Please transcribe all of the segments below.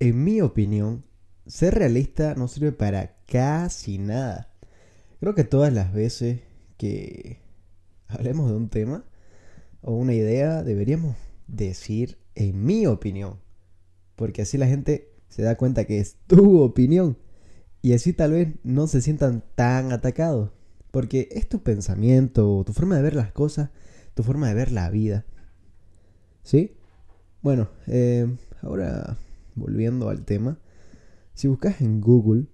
En mi opinión, ser realista no sirve para casi nada. Creo que todas las veces que hablemos de un tema o una idea, deberíamos decir en mi opinión. Porque así la gente se da cuenta que es tu opinión. Y así tal vez no se sientan tan atacados. Porque es tu pensamiento, tu forma de ver las cosas, tu forma de ver la vida. ¿Sí? Bueno, eh, ahora volviendo al tema. Si buscas en Google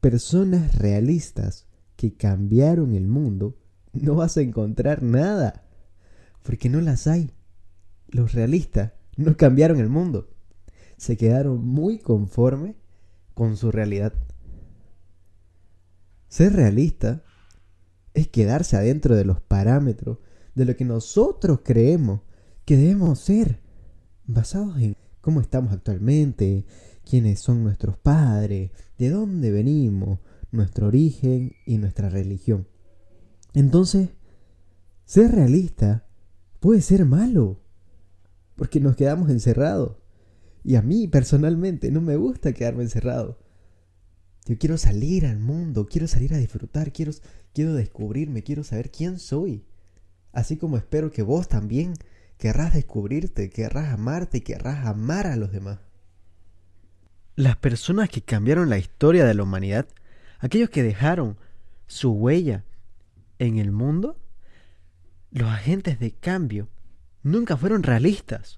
personas realistas que cambiaron el mundo, no vas a encontrar nada. Porque no las hay. Los realistas no cambiaron el mundo. Se quedaron muy conformes con su realidad. Ser realista es quedarse adentro de los parámetros de lo que nosotros creemos que debemos ser, basados en cómo estamos actualmente, quiénes son nuestros padres, de dónde venimos, nuestro origen y nuestra religión. Entonces, ser realista puede ser malo, porque nos quedamos encerrados. Y a mí personalmente no me gusta quedarme encerrado. Yo quiero salir al mundo, quiero salir a disfrutar, quiero, quiero descubrirme, quiero saber quién soy. Así como espero que vos también querrás descubrirte, querrás amarte y querrás amar a los demás. Las personas que cambiaron la historia de la humanidad, aquellos que dejaron su huella en el mundo, los agentes de cambio, nunca fueron realistas.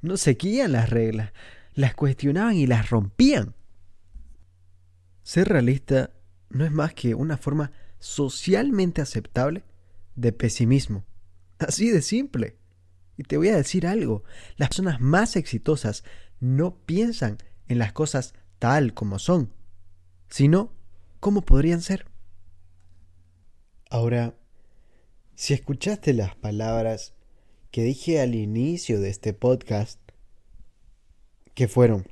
No seguían las reglas, las cuestionaban y las rompían. Ser realista no es más que una forma socialmente aceptable de pesimismo. Así de simple. Y te voy a decir algo, las personas más exitosas no piensan en las cosas tal como son, sino como podrían ser. Ahora, si escuchaste las palabras que dije al inicio de este podcast, que fueron,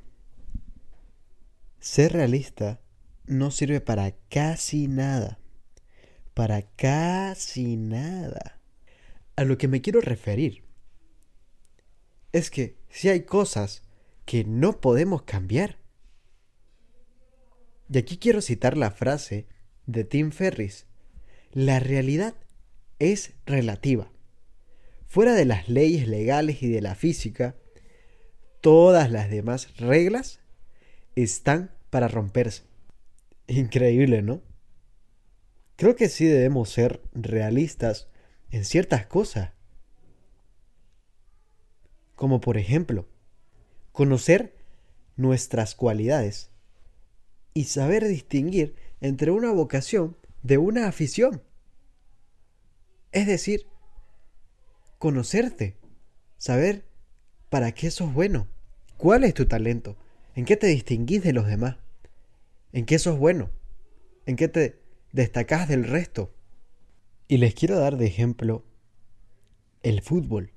ser realista no sirve para casi nada. Para casi nada. A lo que me quiero referir es que si hay cosas que no podemos cambiar. Y aquí quiero citar la frase de Tim Ferris. La realidad es relativa. Fuera de las leyes legales y de la física, todas las demás reglas están para romperse. Increíble, ¿no? Creo que sí debemos ser realistas en ciertas cosas. Como por ejemplo, conocer nuestras cualidades y saber distinguir entre una vocación de una afición. Es decir, conocerte, saber para qué sos bueno, cuál es tu talento, en qué te distinguís de los demás. ¿En qué sos bueno? ¿En qué te destacás del resto? Y les quiero dar de ejemplo el fútbol.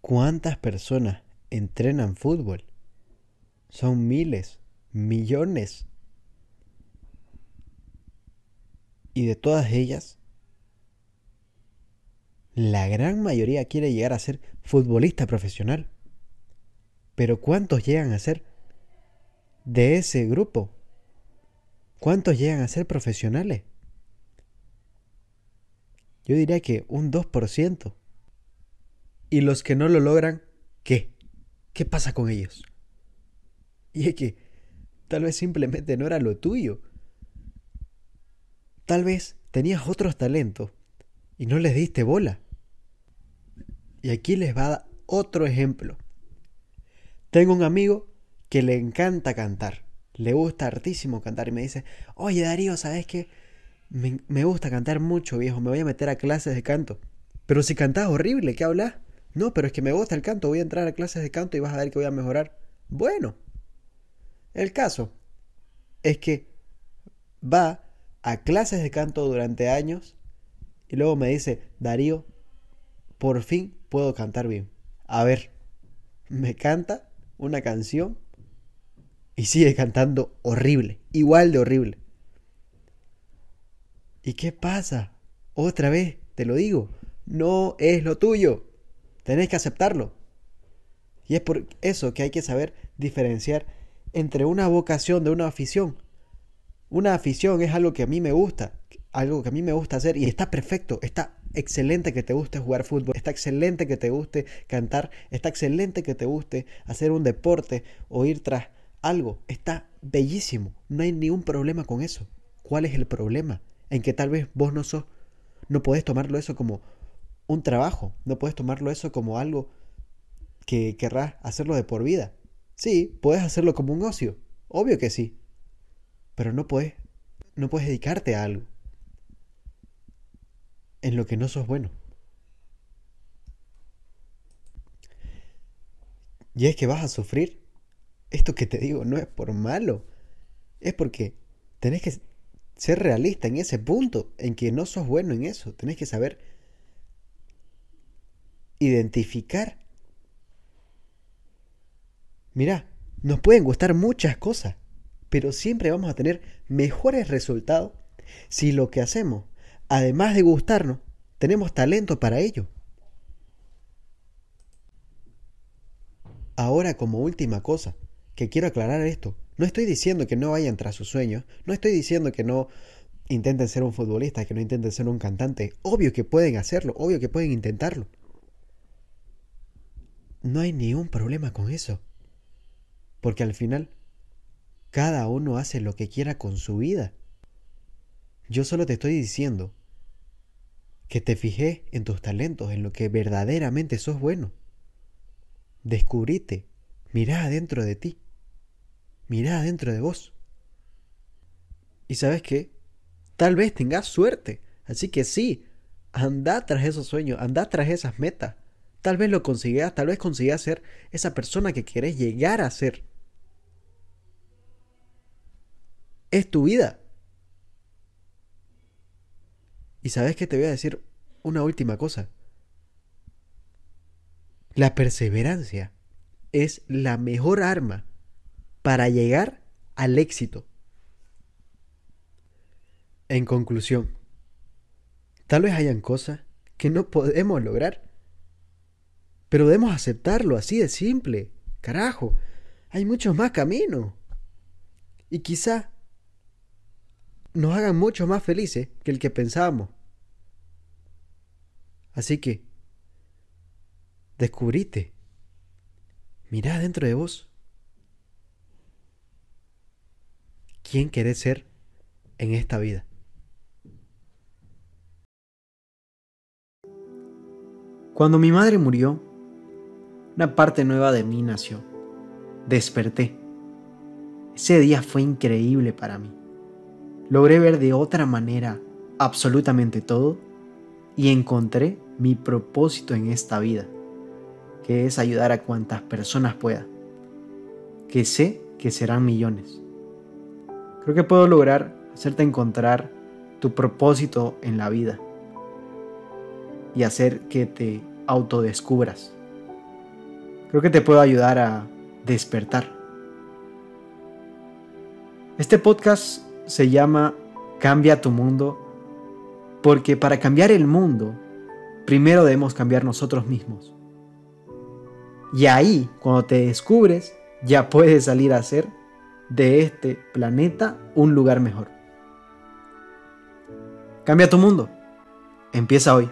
¿Cuántas personas entrenan fútbol? Son miles, millones. Y de todas ellas, la gran mayoría quiere llegar a ser futbolista profesional. Pero ¿cuántos llegan a ser de ese grupo, ¿cuántos llegan a ser profesionales? Yo diría que un 2%. Y los que no lo logran, ¿qué? ¿Qué pasa con ellos? Y es que tal vez simplemente no era lo tuyo. Tal vez tenías otros talentos y no les diste bola. Y aquí les va a dar otro ejemplo. Tengo un amigo que le encanta cantar. Le gusta hartísimo cantar y me dice, oye Darío, ¿sabes qué? Me, gusta cantar mucho, viejo, me voy a meter a clases de canto. Pero si cantas horrible, ¿qué hablas? No, pero es que me gusta el canto, voy a entrar a clases de canto y vas a ver que voy a mejorar. Bueno, el caso es que va a clases de canto durante años y luego me dice, Darío, por fin puedo cantar bien. A ver, me canta una canción y sigue cantando horrible, igual de horrible. ¿Y qué pasa? Otra vez, te lo digo, no es lo tuyo. Tenés que aceptarlo. Y es por eso que hay que saber diferenciar entre una vocación de una afición. Una afición es algo que a mí me gusta, algo que a mí me gusta hacer y está perfecto, está excelente que te guste jugar fútbol, está excelente que te guste cantar, está excelente que te guste hacer un deporte o ir tras algo, está bellísimo, no hay ningún problema con eso. ¿Cuál es el problema? En que tal vez vos no sos, no podés tomarlo eso como un trabajo, no puedes tomarlo eso como algo que querrás hacerlo de por vida. Sí, puedes hacerlo como un ocio, obvio que sí, pero no puedes, no puedes dedicarte a algo en lo que no sos bueno. Y es que vas a sufrir. Esto que te digo no es por malo, es porque tenés que ser realista en ese punto, en que no sos bueno en eso. Tenés que saber identificar. Mirá, nos pueden gustar muchas cosas, pero siempre vamos a tener mejores resultados si lo que hacemos, además de gustarnos, tenemos talento para ello. Ahora como última cosa, que quiero aclarar esto, no estoy diciendo que no vayan tras sus sueños, no estoy diciendo que no intenten ser un futbolista, que no intenten ser un cantante, obvio que pueden hacerlo, obvio que pueden intentarlo. No hay ningún problema con eso. Porque al final, cada uno hace lo que quiera con su vida. Yo solo te estoy diciendo que te fijé en tus talentos, en lo que verdaderamente sos bueno. Descubrite, mirá adentro de ti, mirá adentro de vos. Y sabes qué, tal vez tengas suerte, así que sí, anda tras esos sueños, anda tras esas metas. Tal vez lo consigas, tal vez consigas ser esa persona que querés llegar a ser. Es tu vida. Y sabes que te voy a decir una última cosa. La perseverancia es la mejor arma para llegar al éxito. En conclusión, tal vez hayan cosas que no podemos lograr pero debemos aceptarlo así de simple. Carajo, hay muchos más caminos. Y quizá nos hagan mucho más felices que el que pensábamos. Así que, descubrite, mirá dentro de vos. ¿Quién querés ser en esta vida? Cuando mi madre murió, una parte nueva de mí nació. Desperté. Ese día fue increíble para mí. Logré ver de otra manera absolutamente todo y encontré mi propósito en esta vida, que es ayudar a cuantas personas pueda, que sé que serán millones. Creo que puedo lograr hacerte encontrar tu propósito en la vida y hacer que te autodescubras. Creo que te puedo ayudar a despertar. Este podcast se llama Cambia tu mundo porque para cambiar el mundo, primero debemos cambiar nosotros mismos. Y ahí, cuando te descubres, ya puedes salir a hacer de este planeta un lugar mejor. Cambia tu mundo. Empieza hoy.